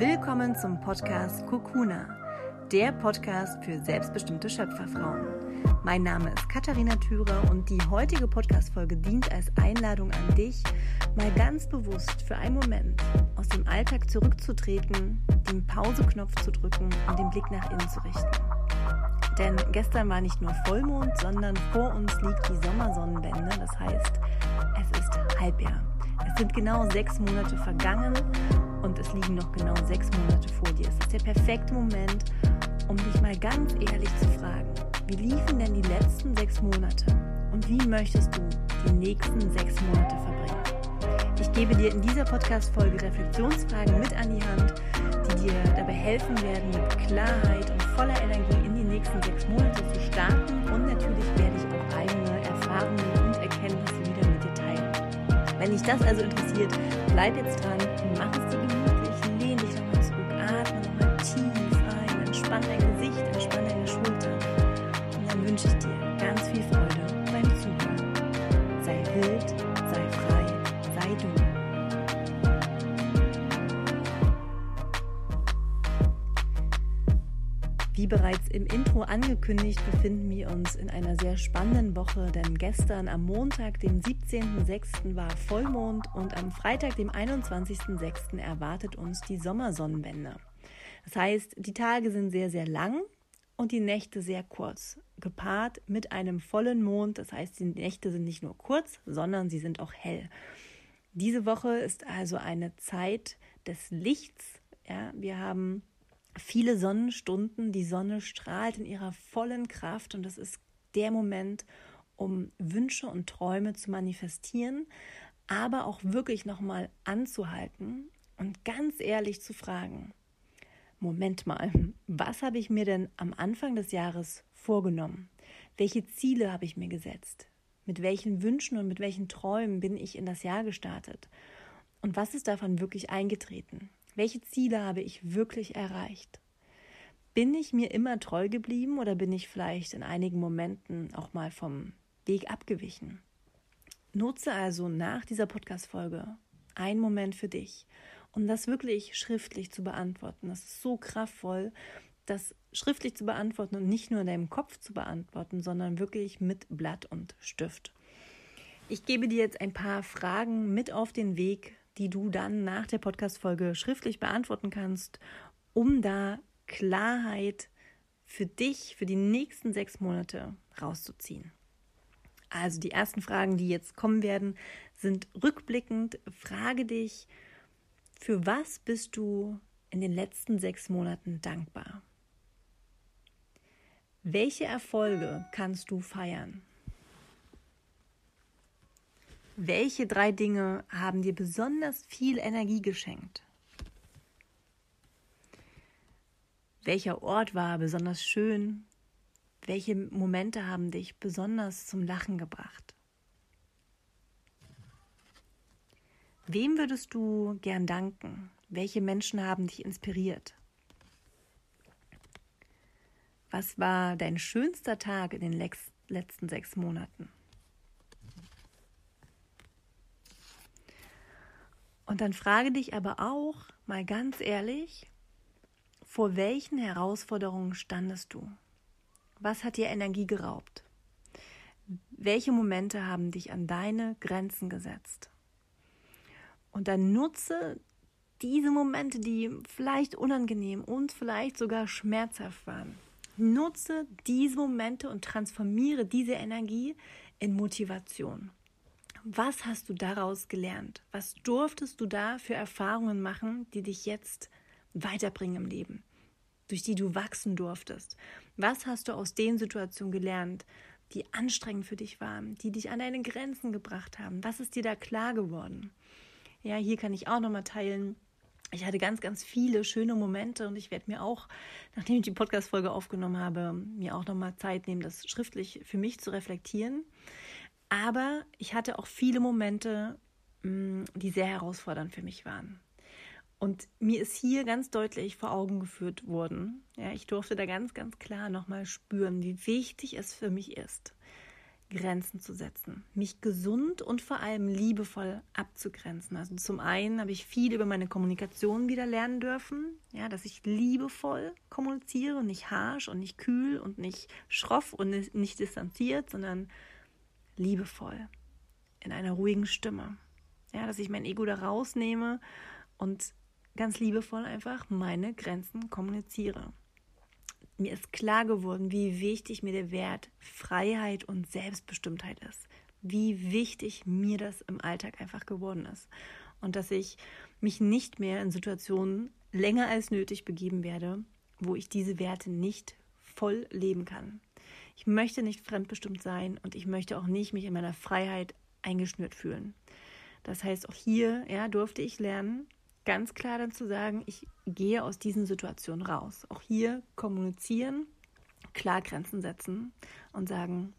Willkommen zum Podcast Kokuna, der Podcast für selbstbestimmte Schöpferfrauen. Mein Name ist Katharina Thürer und die heutige Podcast-Folge dient als Einladung an dich, mal ganz bewusst für einen Moment aus dem Alltag zurückzutreten, den Pause-Knopf zu drücken und den Blick nach innen zu richten. Denn gestern war nicht nur Vollmond, sondern vor uns liegt die Sommersonnenwende. Das heißt, es ist Halbjahr. Es sind genau sechs Monate vergangen und es liegen noch genau sechs Monate vor dir. Es ist der perfekte Moment, um dich mal ganz ehrlich zu fragen, wie liefen denn die letzten sechs Monate und wie möchtest du die nächsten sechs Monate verbringen? Ich gebe dir in dieser Podcast-Folge Reflexionsfragen mit an die Hand, die dir dabei helfen werden, mit Klarheit und voller Energie in die nächsten sechs Monate zu starten und natürlich werde ich auch eigene Erfahrungen und Erkenntnisse wieder mit dir teilen. Wenn dich das also interessiert, bleib jetzt dran, mach es dir Wie bereits im Intro angekündigt, befinden wir uns in einer sehr spannenden Woche, denn gestern am Montag, dem 17.06. war Vollmond und am Freitag, dem 21.06. erwartet uns die Sommersonnenwende. Das heißt, die Tage sind sehr, sehr lang und die Nächte sehr kurz, gepaart mit einem vollen Mond. Das heißt, die Nächte sind nicht nur kurz, sondern sie sind auch hell. Diese Woche ist also eine Zeit des Lichts. Ja, wir haben viele Sonnenstunden. Die Sonne strahlt in ihrer vollen Kraft und das ist der Moment, um Wünsche und Träume zu manifestieren, aber auch wirklich nochmal anzuhalten und ganz ehrlich zu fragen, Moment mal, was habe ich mir denn am Anfang des Jahres vorgenommen? Welche Ziele habe ich mir gesetzt? Mit welchen Wünschen und mit welchen Träumen bin ich in das Jahr gestartet? Und was ist davon wirklich eingetreten? Welche Ziele habe ich wirklich erreicht? Bin ich mir immer treu geblieben oder bin ich vielleicht in einigen Momenten auch mal vom Weg abgewichen? Nutze also nach dieser Podcast-Folge einen Moment für dich, um das wirklich schriftlich zu beantworten. Das ist so kraftvoll, das schriftlich zu beantworten und nicht nur in deinem Kopf zu beantworten, sondern wirklich mit Blatt und Stift. Ich gebe dir jetzt ein paar Fragen mit auf den Weg, die du dann nach der Podcast-Folge schriftlich beantworten kannst, um da Klarheit für dich, für die nächsten sechs Monate rauszuziehen. Also die ersten Fragen, die jetzt kommen werden, sind rückblickend. Frage dich, für was bist du in den letzten sechs Monaten dankbar? Welche Erfolge kannst du feiern? Welche drei Dinge haben dir besonders viel Energie geschenkt? Welcher Ort war besonders schön? Welche Momente haben dich besonders zum Lachen gebracht? Wem würdest du gern danken? Welche Menschen haben dich inspiriert? Was war dein schönster Tag in den letzten sechs Monaten? Und dann frage dich aber auch mal ganz ehrlich, vor welchen Herausforderungen standest du? Was hat dir Energie geraubt? Welche Momente haben dich an deine Grenzen gesetzt? Und dann nutze diese Momente, die vielleicht unangenehm und vielleicht sogar schmerzhaft waren. Nutze diese Momente und transformiere diese Energie in Motivation. Was hast du daraus gelernt? Was durftest du da für Erfahrungen machen, die dich jetzt weiterbringen im Leben, durch die du wachsen durftest? Was hast du aus den Situationen gelernt, die anstrengend für dich waren, die dich an deine Grenzen gebracht haben? Was ist dir da klar geworden? Ja, hier kann ich auch nochmal teilen. Ich hatte ganz, ganz viele schöne Momente und ich werde mir auch, nachdem ich die Podcast-Folge aufgenommen habe, mir auch nochmal Zeit nehmen, das schriftlich für mich zu reflektieren. Aber ich hatte auch viele Momente, mm, die sehr herausfordernd für mich waren. Und mir ist hier ganz deutlich vor Augen geführt worden. Ja, ich durfte da ganz, ganz klar nochmal spüren, wie wichtig es für mich ist, Grenzen zu setzen, mich gesund und vor allem liebevoll abzugrenzen. Also zum einen habe ich viel über meine Kommunikation wieder lernen dürfen, ja, dass ich liebevoll kommuniziere und nicht harsh und nicht kühl und nicht schroff und nicht distanziert, sondern liebevoll in einer ruhigen Stimme. Ja, dass ich mein Ego da rausnehme und ganz liebevoll einfach meine Grenzen kommuniziere mir ist klar geworden, wie wichtig mir der Wert Freiheit und Selbstbestimmtheit ist. Wie wichtig mir das im Alltag einfach geworden ist. Und dass ich mich nicht mehr in Situationen länger als nötig begeben werde, wo ich diese Werte nicht voll leben kann. Ich möchte nicht fremdbestimmt sein und ich möchte auch nicht mich in meiner Freiheit eingeschnürt fühlen. Das heißt, auch hier ja, durfte ich lernen, ganz klar dann zu sagen, ich gehe aus diesen Situationen raus. Auch hier kommunizieren, klar Grenzen setzen und sagen,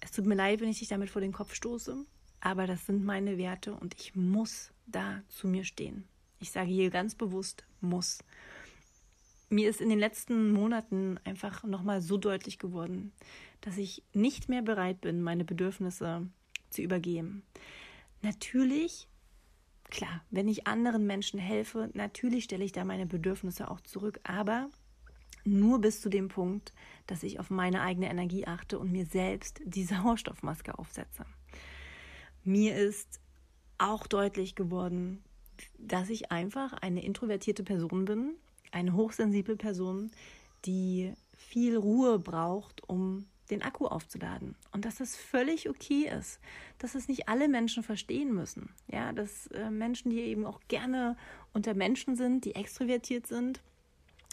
es tut mir leid, wenn ich dich damit vor den Kopf stoße, aber das sind meine Werte und ich muss da zu mir stehen. Ich sage hier ganz bewusst muss. Mir ist in den letzten Monaten einfach nochmal so deutlich geworden, dass ich nicht mehr bereit bin, meine Bedürfnisse zu übergeben. Natürlich Klar, wenn ich anderen Menschen helfe, natürlich stelle ich da meine Bedürfnisse auch zurück, aber nur bis zu dem Punkt, dass ich auf meine eigene Energie achte und mir selbst die Sauerstoffmaske aufsetze. Mir ist auch deutlich geworden, dass ich einfach eine introvertierte Person bin, eine hochsensible Person, die viel Ruhe braucht, um den Akku aufzuladen. Und dass das völlig okay ist, dass es nicht alle Menschen verstehen müssen. Ja, dass äh, Menschen, die eben auch gerne unter Menschen sind, die extrovertiert sind,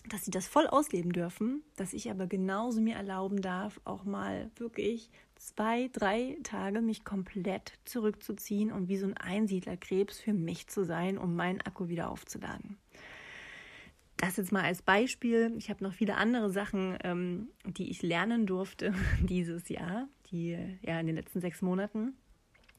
dass sie das voll ausleben dürfen, dass ich aber genauso mir erlauben darf, auch mal wirklich zwei, drei Tage mich komplett zurückzuziehen und wie so ein Einsiedlerkrebs für mich zu sein, um meinen Akku wieder aufzuladen das jetzt mal als Beispiel. Ich habe noch viele andere Sachen, ähm, die ich lernen durfte dieses Jahr, die ja in den letzten sechs Monaten.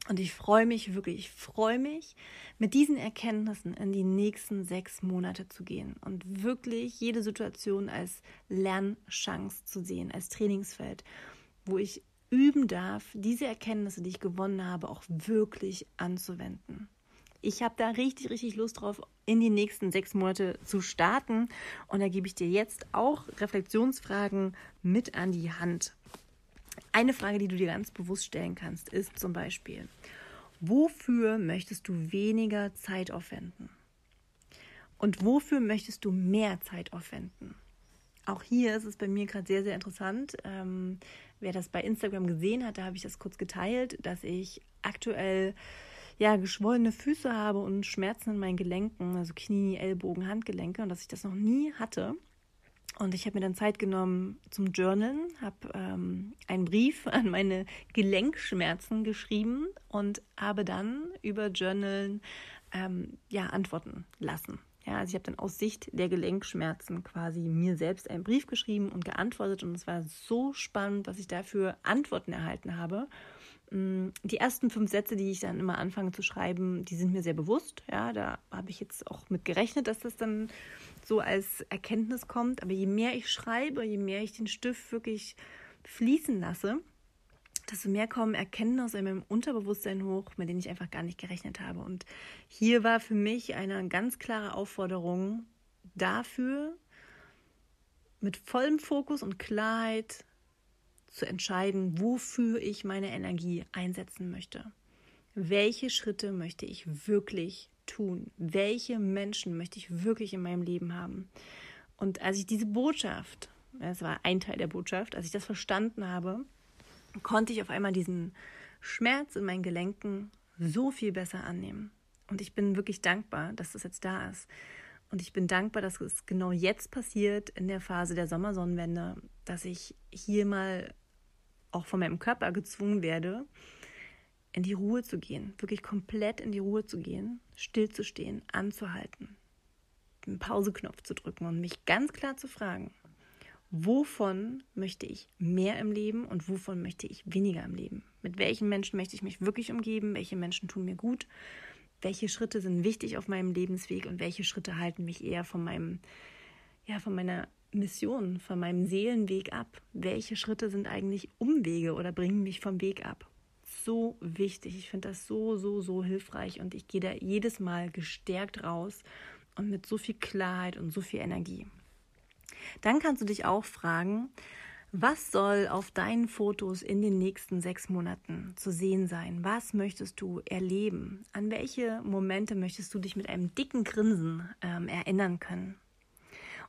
Und ich freue mich wirklich, ich freue mich, mit diesen Erkenntnissen in die nächsten sechs Monate zu gehen und wirklich jede Situation als Lernchance zu sehen, als Trainingsfeld, wo ich üben darf, diese Erkenntnisse, die ich gewonnen habe, auch wirklich anzuwenden. Ich habe da richtig, richtig Lust drauf, in die nächsten sechs Monate zu starten. Und da gebe ich dir jetzt auch Reflexionsfragen mit an die Hand. Eine Frage, die du dir ganz bewusst stellen kannst, ist zum Beispiel, wofür möchtest du weniger Zeit aufwenden? Und wofür möchtest du mehr Zeit aufwenden? Auch hier ist es bei mir gerade sehr, sehr interessant. Ähm, wer das bei Instagram gesehen hat, da habe ich das kurz geteilt, dass ich aktuell ja, geschwollene Füße habe und Schmerzen in meinen Gelenken, also Knie, Ellbogen, Handgelenke und dass ich das noch nie hatte. Und ich habe mir dann Zeit genommen zum Journalen, habe ähm, einen Brief an meine Gelenkschmerzen geschrieben und habe dann über Journalen ähm, ja, antworten lassen. Ja, also ich habe dann aus Sicht der Gelenkschmerzen quasi mir selbst einen Brief geschrieben und geantwortet und es war so spannend, was ich dafür Antworten erhalten habe. Mm, die ersten fünf Sätze, die ich dann immer anfange zu schreiben, die sind mir sehr bewusst. Ja, da habe ich jetzt auch mit gerechnet, dass das dann so als Erkenntnis kommt. Aber je mehr ich schreibe, je mehr ich den Stift wirklich fließen lasse, desto mehr kommen Erkenntnisse in meinem Unterbewusstsein hoch, mit denen ich einfach gar nicht gerechnet habe. Und hier war für mich eine ganz klare Aufforderung dafür, mit vollem Fokus und Klarheit zu entscheiden, wofür ich meine Energie einsetzen möchte. Welche Schritte möchte ich wirklich tun? Welche Menschen möchte ich wirklich in meinem Leben haben? Und als ich diese Botschaft, das war ein Teil der Botschaft, als ich das verstanden habe, konnte ich auf einmal diesen Schmerz in meinen Gelenken so viel besser annehmen. Und ich bin wirklich dankbar, dass das jetzt da ist. Und ich bin dankbar, dass es genau jetzt passiert in der Phase der Sommersonnenwende, dass ich hier mal auch von meinem Körper gezwungen werde, in die Ruhe zu gehen, wirklich komplett in die Ruhe zu gehen, stillzustehen, anzuhalten, den Pauseknopf zu drücken und mich ganz klar zu fragen, wovon möchte ich mehr im Leben und wovon möchte ich weniger im Leben? Mit welchen Menschen möchte ich mich wirklich umgeben? Welche Menschen tun mir gut? Welche Schritte sind wichtig auf meinem Lebensweg und welche Schritte halten mich eher von meinem, ja, von meiner Mission, von meinem Seelenweg ab? Welche Schritte sind eigentlich Umwege oder bringen mich vom Weg ab? So wichtig. Ich finde das so, so, so hilfreich und ich gehe da jedes Mal gestärkt raus und mit so viel Klarheit und so viel Energie. Dann kannst du dich auch fragen, was soll auf deinen Fotos in den nächsten sechs Monaten zu sehen sein? Was möchtest du erleben? An welche Momente möchtest du dich mit einem dicken Grinsen ähm, erinnern können?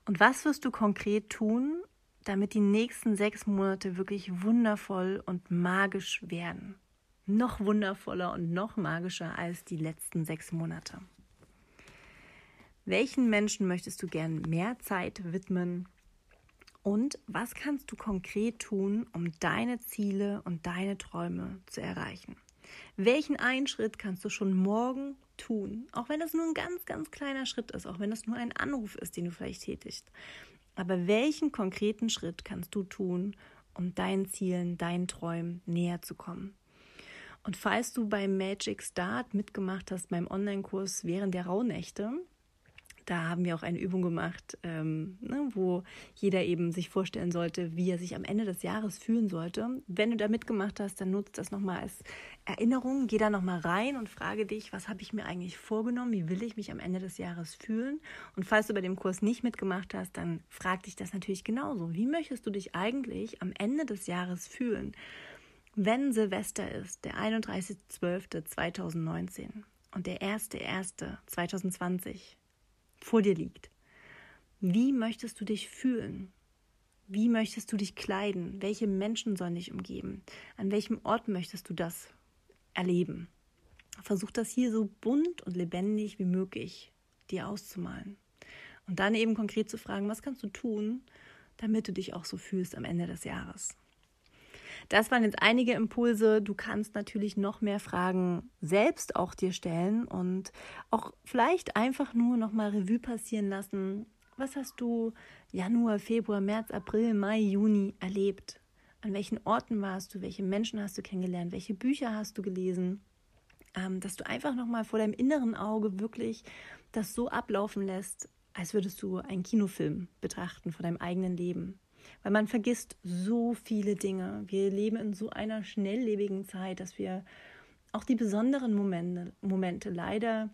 Und was wirst du konkret tun, damit die nächsten sechs Monate wirklich wundervoll und magisch werden? Noch wundervoller und noch magischer als die letzten sechs Monate. Welchen Menschen möchtest du gern mehr Zeit widmen? Und was kannst du konkret tun, um deine Ziele und deine Träume zu erreichen? Welchen einen Schritt kannst du schon morgen tun? Auch wenn das nur ein ganz, ganz kleiner Schritt ist, auch wenn das nur ein Anruf ist, den du vielleicht tätigst. Aber welchen konkreten Schritt kannst du tun, um deinen Zielen, deinen Träumen näher zu kommen? Und falls du beim Magic Start mitgemacht hast, beim Online-Kurs während der Rauhnächte, da haben wir auch eine Übung gemacht, ähm, ne, wo jeder eben sich vorstellen sollte, wie er sich am Ende des Jahres fühlen sollte. Wenn du da mitgemacht hast, dann nutzt das nochmal als Erinnerung. Geh da nochmal rein und frage dich, was habe ich mir eigentlich vorgenommen? Wie will ich mich am Ende des Jahres fühlen? Und falls du bei dem Kurs nicht mitgemacht hast, dann frag dich das natürlich genauso. Wie möchtest du dich eigentlich am Ende des Jahres fühlen? Wenn Silvester ist, der 31.12.2019 und der 1.1.2020, vor dir liegt. Wie möchtest du dich fühlen? Wie möchtest du dich kleiden? Welche Menschen sollen dich umgeben? An welchem Ort möchtest du das erleben? Versuch das hier so bunt und lebendig wie möglich dir auszumalen. Und dann eben konkret zu fragen, was kannst du tun, damit du dich auch so fühlst am Ende des Jahres. Das waren jetzt einige Impulse. Du kannst natürlich noch mehr Fragen selbst auch dir stellen und auch vielleicht einfach nur noch mal Revue passieren lassen. Was hast du Januar, Februar, März, April, Mai, Juni erlebt? An welchen Orten warst du? Welche Menschen hast du kennengelernt? Welche Bücher hast du gelesen? Ähm, dass du einfach noch mal vor deinem inneren Auge wirklich das so ablaufen lässt, als würdest du einen Kinofilm betrachten von deinem eigenen Leben weil man vergisst so viele Dinge. Wir leben in so einer schnelllebigen Zeit, dass wir auch die besonderen Momente, Momente leider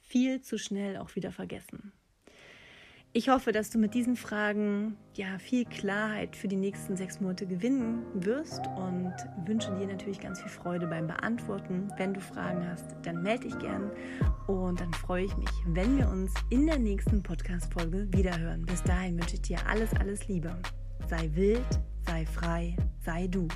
viel zu schnell auch wieder vergessen. Ich hoffe, dass du mit diesen Fragen ja viel Klarheit für die nächsten sechs Monate gewinnen wirst und wünsche dir natürlich ganz viel Freude beim Beantworten. Wenn du Fragen hast, dann melde dich gern und dann freue ich mich, wenn wir uns in der nächsten Podcast-Folge wiederhören. Bis dahin wünsche ich dir alles, alles Liebe. Sei wild, sei frei, sei du.